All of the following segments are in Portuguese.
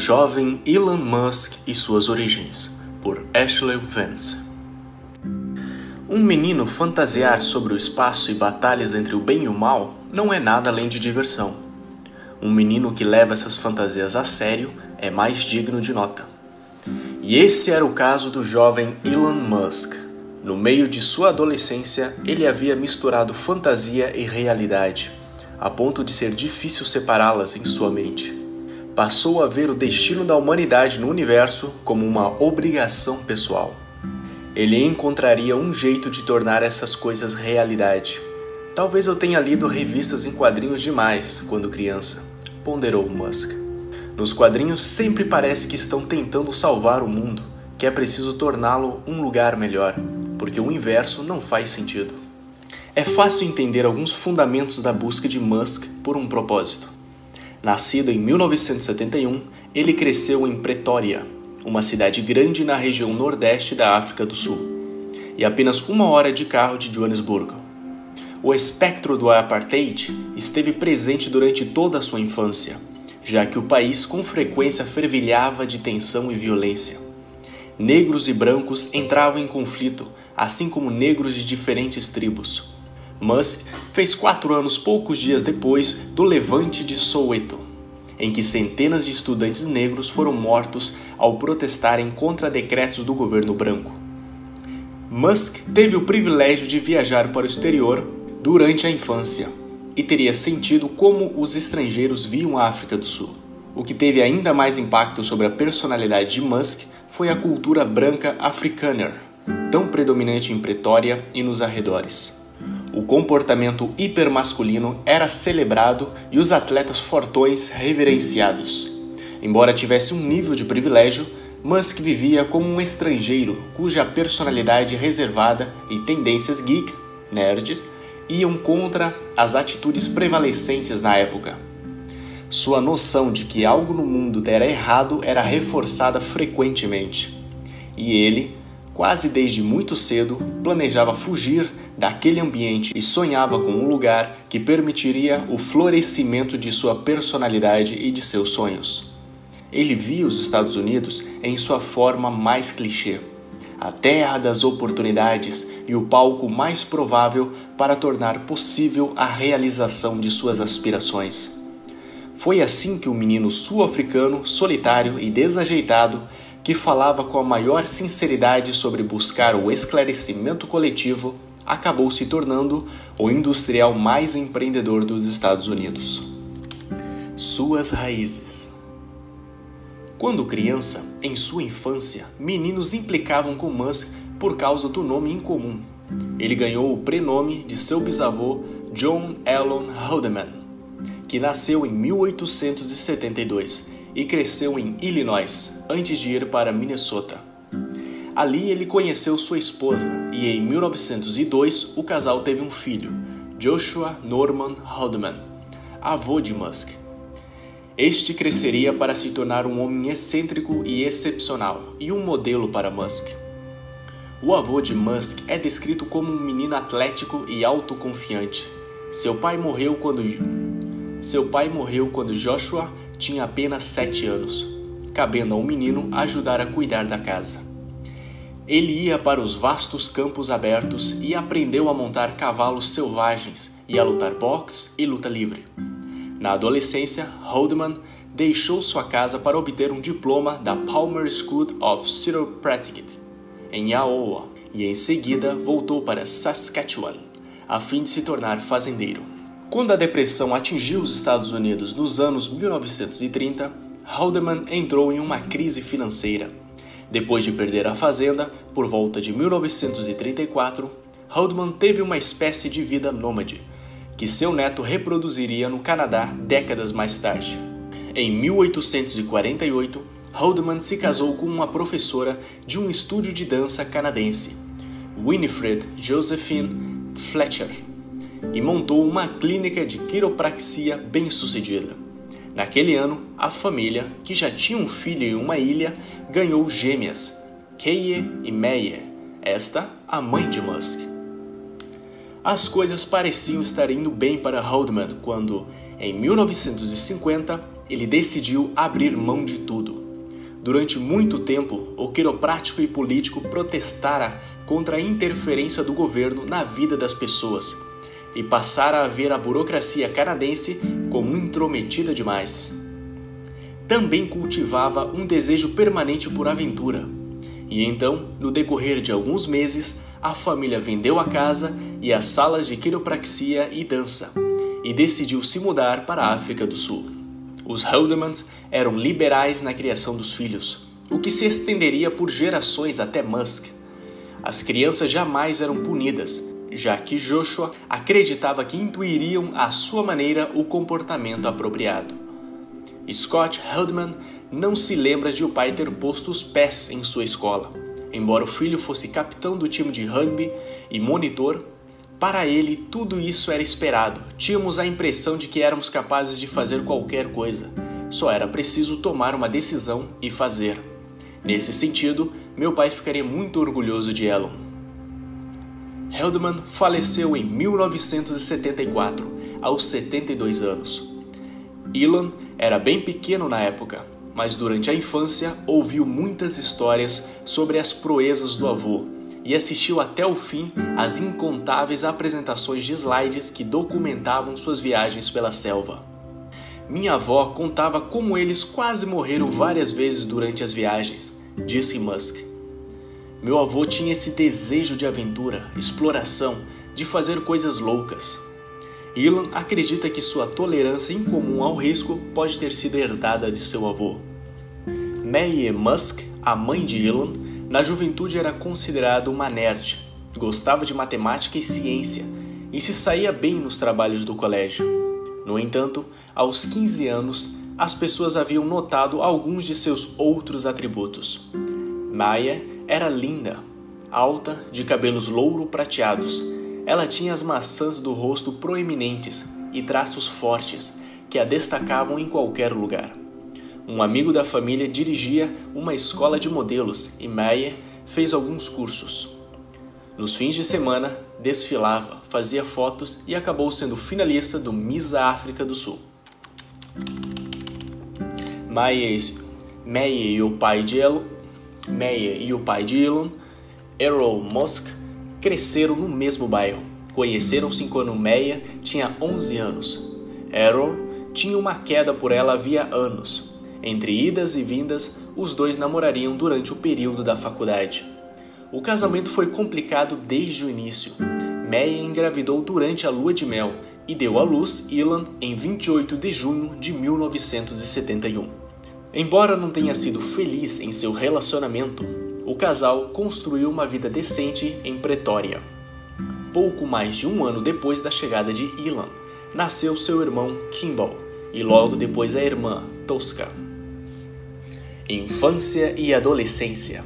jovem Elon Musk e suas origens, por Ashley Vance. Um menino fantasiar sobre o espaço e batalhas entre o bem e o mal não é nada além de diversão. Um menino que leva essas fantasias a sério é mais digno de nota. E esse era o caso do jovem Elon Musk. No meio de sua adolescência, ele havia misturado fantasia e realidade, a ponto de ser difícil separá-las em sua mente passou a ver o destino da humanidade no universo como uma obrigação pessoal. Ele encontraria um jeito de tornar essas coisas realidade. Talvez eu tenha lido revistas em quadrinhos demais quando criança, ponderou Musk. Nos quadrinhos sempre parece que estão tentando salvar o mundo, que é preciso torná-lo um lugar melhor, porque o inverso não faz sentido. É fácil entender alguns fundamentos da busca de Musk por um propósito. Nascido em 1971, ele cresceu em Pretória, uma cidade grande na região nordeste da África do Sul, e apenas uma hora de carro de Joanesburgo. O espectro do apartheid esteve presente durante toda a sua infância, já que o país com frequência fervilhava de tensão e violência. Negros e brancos entravam em conflito, assim como negros de diferentes tribos. Musk fez quatro anos poucos dias depois do levante de Soweto, em que centenas de estudantes negros foram mortos ao protestarem contra decretos do governo branco. Musk teve o privilégio de viajar para o exterior durante a infância e teria sentido como os estrangeiros viam a África do Sul. O que teve ainda mais impacto sobre a personalidade de Musk foi a cultura branca africana, tão predominante em Pretória e nos arredores. O comportamento hipermasculino era celebrado e os atletas fortões reverenciados. Embora tivesse um nível de privilégio, Musk vivia como um estrangeiro cuja personalidade reservada e tendências geeks, nerds, iam contra as atitudes prevalecentes na época. Sua noção de que algo no mundo dera errado era reforçada frequentemente. E ele, quase desde muito cedo, planejava fugir daquele ambiente e sonhava com um lugar que permitiria o florescimento de sua personalidade e de seus sonhos. Ele via os Estados Unidos em sua forma mais clichê, a terra das oportunidades e o palco mais provável para tornar possível a realização de suas aspirações. Foi assim que o menino sul-africano, solitário e desajeitado, que falava com a maior sinceridade sobre buscar o esclarecimento coletivo, acabou se tornando o industrial mais empreendedor dos Estados Unidos. Suas raízes. Quando criança, em sua infância, meninos implicavam com Musk por causa do nome incomum. Ele ganhou o prenome de seu bisavô John Allen Haldeman, que nasceu em 1872 e cresceu em Illinois antes de ir para Minnesota. Ali ele conheceu sua esposa e em 1902 o casal teve um filho, Joshua Norman Haldeman, avô de Musk. Este cresceria para se tornar um homem excêntrico e excepcional e um modelo para Musk. O avô de Musk é descrito como um menino atlético e autoconfiante. Seu pai morreu quando seu pai morreu quando Joshua tinha apenas sete anos, cabendo ao menino ajudar a cuidar da casa. Ele ia para os vastos campos abertos e aprendeu a montar cavalos selvagens e a lutar boxe e luta livre. Na adolescência, Haldeman deixou sua casa para obter um diploma da Palmer School of Chiropractic em Iowa e em seguida voltou para Saskatchewan a fim de se tornar fazendeiro. Quando a depressão atingiu os Estados Unidos nos anos 1930, Haldeman entrou em uma crise financeira depois de perder a fazenda, por volta de 1934, Haldeman teve uma espécie de vida nômade, que seu neto reproduziria no Canadá décadas mais tarde. Em 1848, Haldeman se casou com uma professora de um estúdio de dança canadense, Winifred Josephine Fletcher, e montou uma clínica de quiropraxia bem-sucedida. Naquele ano, a família, que já tinha um filho em uma ilha, ganhou gêmeas, Keye e Meyer, esta a mãe de Musk. As coisas pareciam estar indo bem para Haldeman quando, em 1950, ele decidiu abrir mão de tudo. Durante muito tempo, o quiroprático e político protestara contra a interferência do governo na vida das pessoas e passara a ver a burocracia canadense como intrometida demais. Também cultivava um desejo permanente por aventura. E então, no decorrer de alguns meses, a família vendeu a casa e as salas de quiropraxia e dança e decidiu se mudar para a África do Sul. Os Haldemans eram liberais na criação dos filhos, o que se estenderia por gerações até Musk. As crianças jamais eram punidas, já que Joshua acreditava que intuiriam à sua maneira o comportamento apropriado. Scott Haldman não se lembra de o pai ter posto os pés em sua escola. Embora o filho fosse capitão do time de rugby e monitor, para ele, tudo isso era esperado. Tínhamos a impressão de que éramos capazes de fazer qualquer coisa. Só era preciso tomar uma decisão e fazer. Nesse sentido, meu pai ficaria muito orgulhoso de Elon. Heldman faleceu em 1974, aos 72 anos. Elon era bem pequeno na época, mas durante a infância ouviu muitas histórias sobre as proezas do avô e assistiu até o fim às incontáveis apresentações de slides que documentavam suas viagens pela selva. Minha avó contava como eles quase morreram várias vezes durante as viagens, disse Musk. Meu avô tinha esse desejo de aventura, exploração, de fazer coisas loucas. Elon acredita que sua tolerância incomum ao risco pode ter sido herdada de seu avô. Mae Musk, a mãe de Elon, na juventude era considerado uma nerd, gostava de matemática e ciência e se saía bem nos trabalhos do colégio. No entanto, aos 15 anos, as pessoas haviam notado alguns de seus outros atributos. Maya era linda, alta, de cabelos louro prateados. Ela tinha as maçãs do rosto proeminentes e traços fortes que a destacavam em qualquer lugar. Um amigo da família dirigia uma escola de modelos e Meyer fez alguns cursos. Nos fins de semana, desfilava, fazia fotos e acabou sendo finalista do Miss África do Sul. Meyer, e o pai de Elon, Meyer e o pai de Elon, Errol Musk, cresceram no mesmo bairro. Conheceram-se quando Meyer tinha 11 anos. Errol tinha uma queda por ela havia anos entre idas e vindas, os dois namorariam durante o período da faculdade. O casamento foi complicado desde o início. Meia engravidou durante a lua de mel e deu à luz Ilan em 28 de junho de 1971. Embora não tenha sido feliz em seu relacionamento, o casal construiu uma vida decente em Pretória. Pouco mais de um ano depois da chegada de Ilan, nasceu seu irmão Kimball e logo depois a irmã Tosca. Infância e adolescência.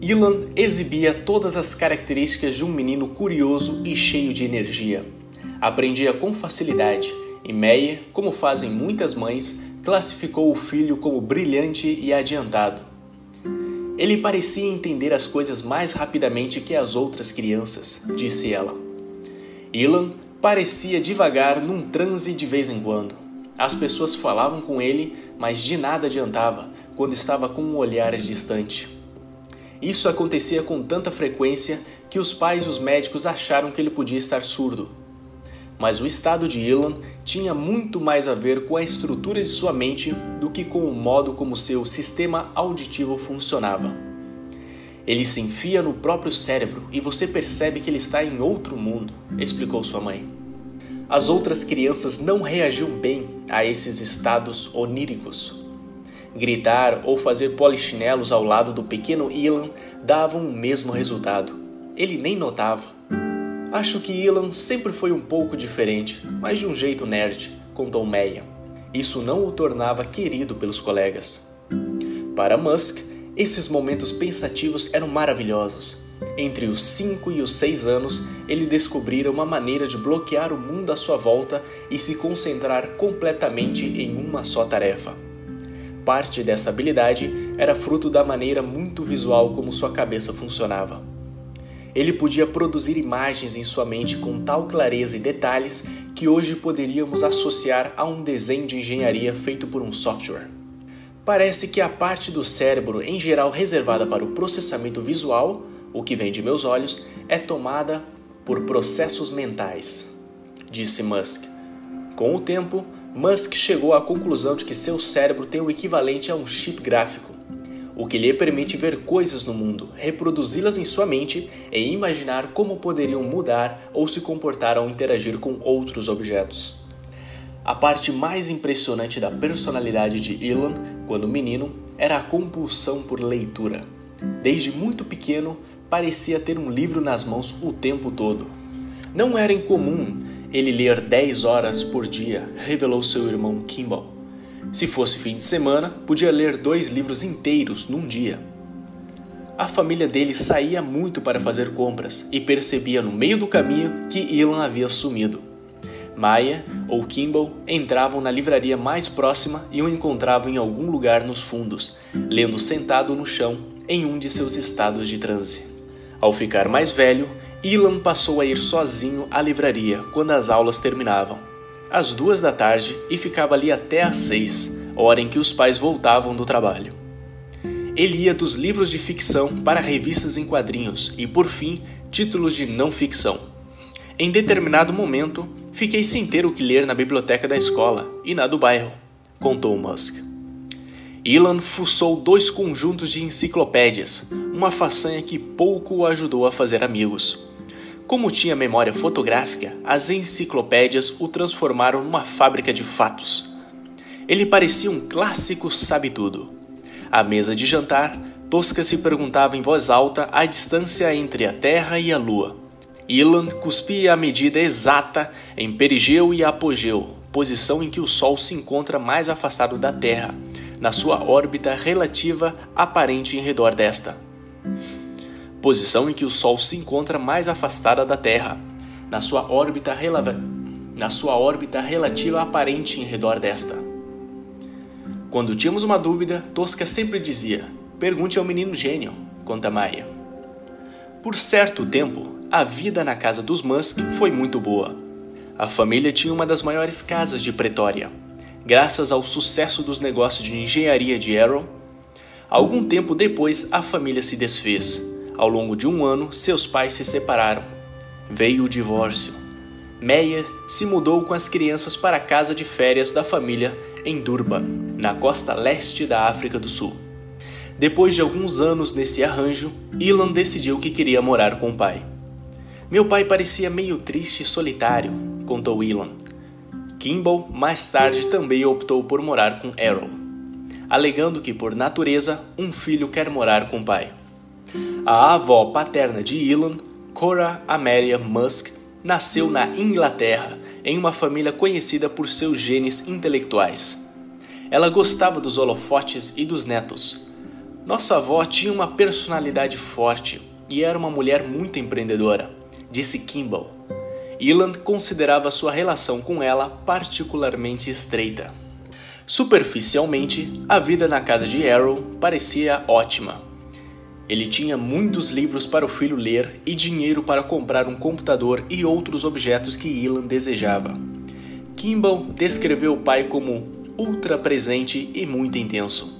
Ilan exibia todas as características de um menino curioso e cheio de energia. Aprendia com facilidade e Meyer, como fazem muitas mães, classificou o filho como brilhante e adiantado. Ele parecia entender as coisas mais rapidamente que as outras crianças, disse ela. Ilan parecia devagar num transe de vez em quando as pessoas falavam com ele, mas de nada adiantava quando estava com um olhar distante. Isso acontecia com tanta frequência que os pais e os médicos acharam que ele podia estar surdo. Mas o estado de Ilan tinha muito mais a ver com a estrutura de sua mente do que com o modo como seu sistema auditivo funcionava. Ele se enfia no próprio cérebro e você percebe que ele está em outro mundo, explicou sua mãe. As outras crianças não reagiam bem a esses estados oníricos. Gritar ou fazer polichinelos ao lado do pequeno Ilan davam o mesmo resultado. Ele nem notava. Acho que Ilan sempre foi um pouco diferente, mas de um jeito nerd, contou Meia. Isso não o tornava querido pelos colegas. Para Musk, esses momentos pensativos eram maravilhosos. Entre os 5 e os 6 anos, ele descobrira uma maneira de bloquear o mundo à sua volta e se concentrar completamente em uma só tarefa. Parte dessa habilidade era fruto da maneira muito visual como sua cabeça funcionava. Ele podia produzir imagens em sua mente com tal clareza e detalhes que hoje poderíamos associar a um desenho de engenharia feito por um software. Parece que a parte do cérebro em geral reservada para o processamento visual, o que vem de meus olhos, é tomada por processos mentais, disse Musk. Com o tempo, Musk chegou à conclusão de que seu cérebro tem o equivalente a um chip gráfico, o que lhe permite ver coisas no mundo, reproduzi-las em sua mente e imaginar como poderiam mudar ou se comportar ao interagir com outros objetos. A parte mais impressionante da personalidade de Elon, quando menino, era a compulsão por leitura. Desde muito pequeno, parecia ter um livro nas mãos o tempo todo. Não era incomum ele ler 10 horas por dia, revelou seu irmão Kimball. Se fosse fim de semana, podia ler dois livros inteiros num dia. A família dele saía muito para fazer compras e percebia no meio do caminho que Elon havia sumido. Maya ou Kimball entravam na livraria mais próxima e o encontravam em algum lugar nos fundos, lendo sentado no chão em um de seus estados de transe. Ao ficar mais velho, Ilan passou a ir sozinho à livraria quando as aulas terminavam, às duas da tarde, e ficava ali até às seis, hora em que os pais voltavam do trabalho. Ele ia dos livros de ficção para revistas em quadrinhos e, por fim, títulos de não ficção. Em determinado momento, fiquei sem ter o que ler na biblioteca da escola e na do bairro, contou Musk. Ilan fuçou dois conjuntos de enciclopédias, uma façanha que pouco o ajudou a fazer amigos. Como tinha memória fotográfica, as enciclopédias o transformaram numa fábrica de fatos. Ele parecia um clássico sabe-tudo. À mesa de jantar, Tosca se perguntava em voz alta a distância entre a Terra e a Lua. Ilan cuspia a medida exata em perigeu e apogeu, posição em que o Sol se encontra mais afastado da Terra, na sua órbita relativa aparente em redor desta posição em que o Sol se encontra mais afastada da Terra, na sua órbita, na sua órbita relativa aparente em redor desta. Quando tínhamos uma dúvida, Tosca sempre dizia: Pergunte ao menino gênio, conta Maia. Por certo tempo, a vida na casa dos Musk foi muito boa. A família tinha uma das maiores casas de Pretória. Graças ao sucesso dos negócios de engenharia de Arrow, algum tempo depois a família se desfez ao longo de um ano, seus pais se separaram. Veio o divórcio. Meyer se mudou com as crianças para a casa de férias da família em Durban, na costa leste da África do Sul. Depois de alguns anos nesse arranjo, Ilan decidiu que queria morar com o pai. Meu pai parecia meio triste e solitário, contou Ilan. Kimball mais tarde também optou por morar com Errol, alegando que, por natureza, um filho quer morar com o pai. A avó paterna de Elon, Cora Amelia Musk, nasceu na Inglaterra em uma família conhecida por seus genes intelectuais. Ela gostava dos holofotes e dos netos. Nossa avó tinha uma personalidade forte e era uma mulher muito empreendedora, disse Kimball. Elan considerava sua relação com ela particularmente estreita. Superficialmente, a vida na casa de Arrow parecia ótima. Ele tinha muitos livros para o filho ler e dinheiro para comprar um computador e outros objetos que Ilan desejava. Kimball descreveu o pai como ultra presente e muito intenso.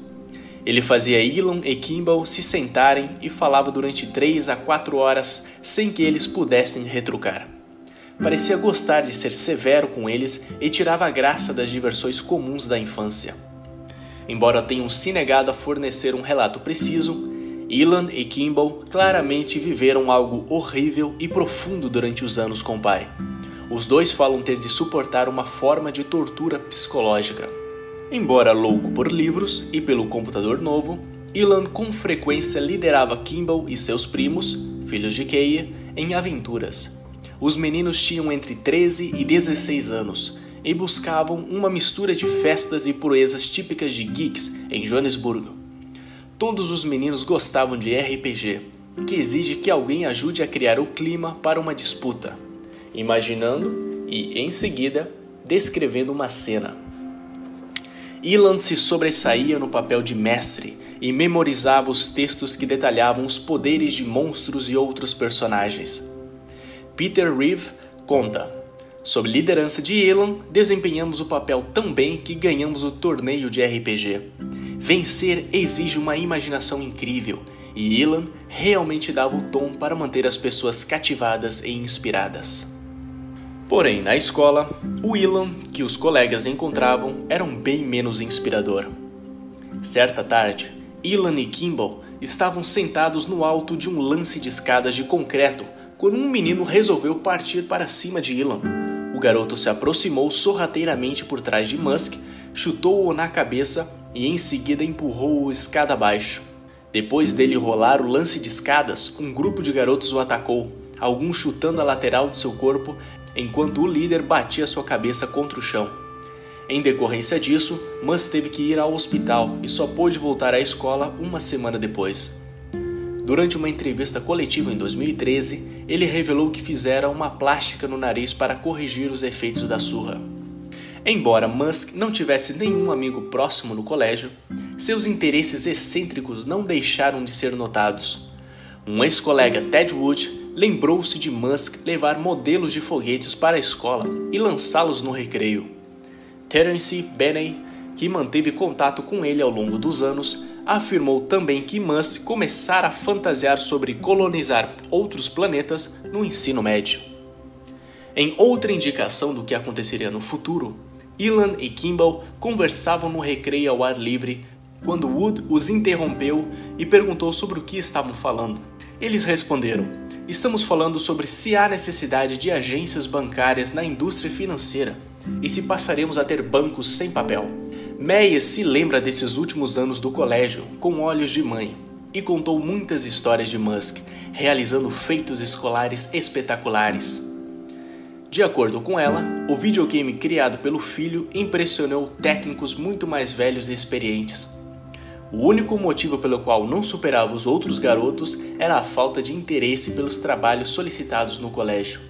Ele fazia Elon e Kimball se sentarem e falava durante 3 a 4 horas sem que eles pudessem retrucar. Parecia gostar de ser severo com eles e tirava a graça das diversões comuns da infância. Embora tenham se negado a fornecer um relato preciso, Ilan e Kimball claramente viveram algo horrível e profundo durante os anos com o pai. Os dois falam ter de suportar uma forma de tortura psicológica. Embora louco por livros e pelo computador novo, Ilan com frequência liderava Kimball e seus primos, filhos de Keia, em aventuras. Os meninos tinham entre 13 e 16 anos e buscavam uma mistura de festas e proezas típicas de geeks em Joanesburgo. Todos os meninos gostavam de RPG, que exige que alguém ajude a criar o clima para uma disputa, imaginando e, em seguida, descrevendo uma cena. Ilan se sobressaía no papel de mestre e memorizava os textos que detalhavam os poderes de monstros e outros personagens. Peter Reeve conta: Sob liderança de Elan, desempenhamos o papel tão bem que ganhamos o torneio de RPG. Vencer exige uma imaginação incrível, e Elan realmente dava o tom para manter as pessoas cativadas e inspiradas. Porém, na escola, o Elan que os colegas encontravam era um bem menos inspirador. Certa tarde, Elan e Kimball estavam sentados no alto de um lance de escadas de concreto quando um menino resolveu partir para cima de Elan. O garoto se aproximou sorrateiramente por trás de Musk, chutou-o na cabeça e em seguida empurrou-o escada abaixo. Depois dele rolar o lance de escadas, um grupo de garotos o atacou, alguns chutando a lateral de seu corpo enquanto o líder batia sua cabeça contra o chão. Em decorrência disso, Mans teve que ir ao hospital e só pôde voltar à escola uma semana depois. Durante uma entrevista coletiva em 2013, ele revelou que fizera uma plástica no nariz para corrigir os efeitos da surra. Embora Musk não tivesse nenhum amigo próximo no colégio, seus interesses excêntricos não deixaram de ser notados. Um ex-colega Ted Wood lembrou-se de Musk levar modelos de foguetes para a escola e lançá-los no recreio. Terence Benney, que manteve contato com ele ao longo dos anos, afirmou também que Musk começara a fantasiar sobre colonizar outros planetas no ensino médio. Em outra indicação do que aconteceria no futuro, Elan e Kimball conversavam no recreio ao ar livre quando Wood os interrompeu e perguntou sobre o que estavam falando. Eles responderam: Estamos falando sobre se há necessidade de agências bancárias na indústria financeira e se passaremos a ter bancos sem papel. Meia se lembra desses últimos anos do colégio com olhos de mãe e contou muitas histórias de Musk, realizando feitos escolares espetaculares. De acordo com ela, o videogame criado pelo filho impressionou técnicos muito mais velhos e experientes o único motivo pelo qual não superava os outros garotos era a falta de interesse pelos trabalhos solicitados no colégio.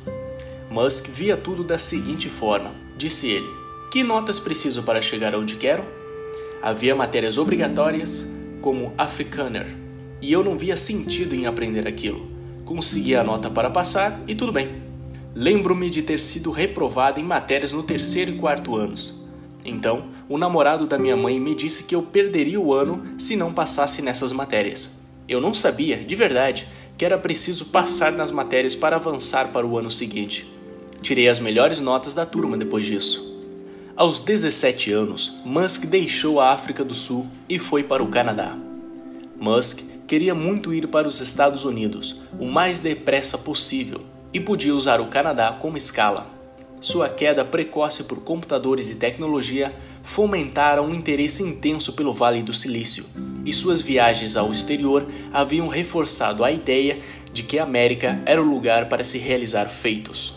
Musk via tudo da seguinte forma: disse ele, que notas preciso para chegar onde quero? Havia matérias obrigatórias, como Afrikaner, e eu não via sentido em aprender aquilo. Conseguia a nota para passar e tudo bem. Lembro-me de ter sido reprovado em matérias no terceiro e quarto anos. Então, o namorado da minha mãe me disse que eu perderia o ano se não passasse nessas matérias. Eu não sabia, de verdade, que era preciso passar nas matérias para avançar para o ano seguinte. Tirei as melhores notas da turma depois disso. Aos 17 anos, Musk deixou a África do Sul e foi para o Canadá. Musk queria muito ir para os Estados Unidos, o mais depressa possível, e podia usar o Canadá como escala. Sua queda precoce por computadores e tecnologia fomentaram um interesse intenso pelo Vale do Silício, e suas viagens ao exterior haviam reforçado a ideia de que a América era o lugar para se realizar feitos.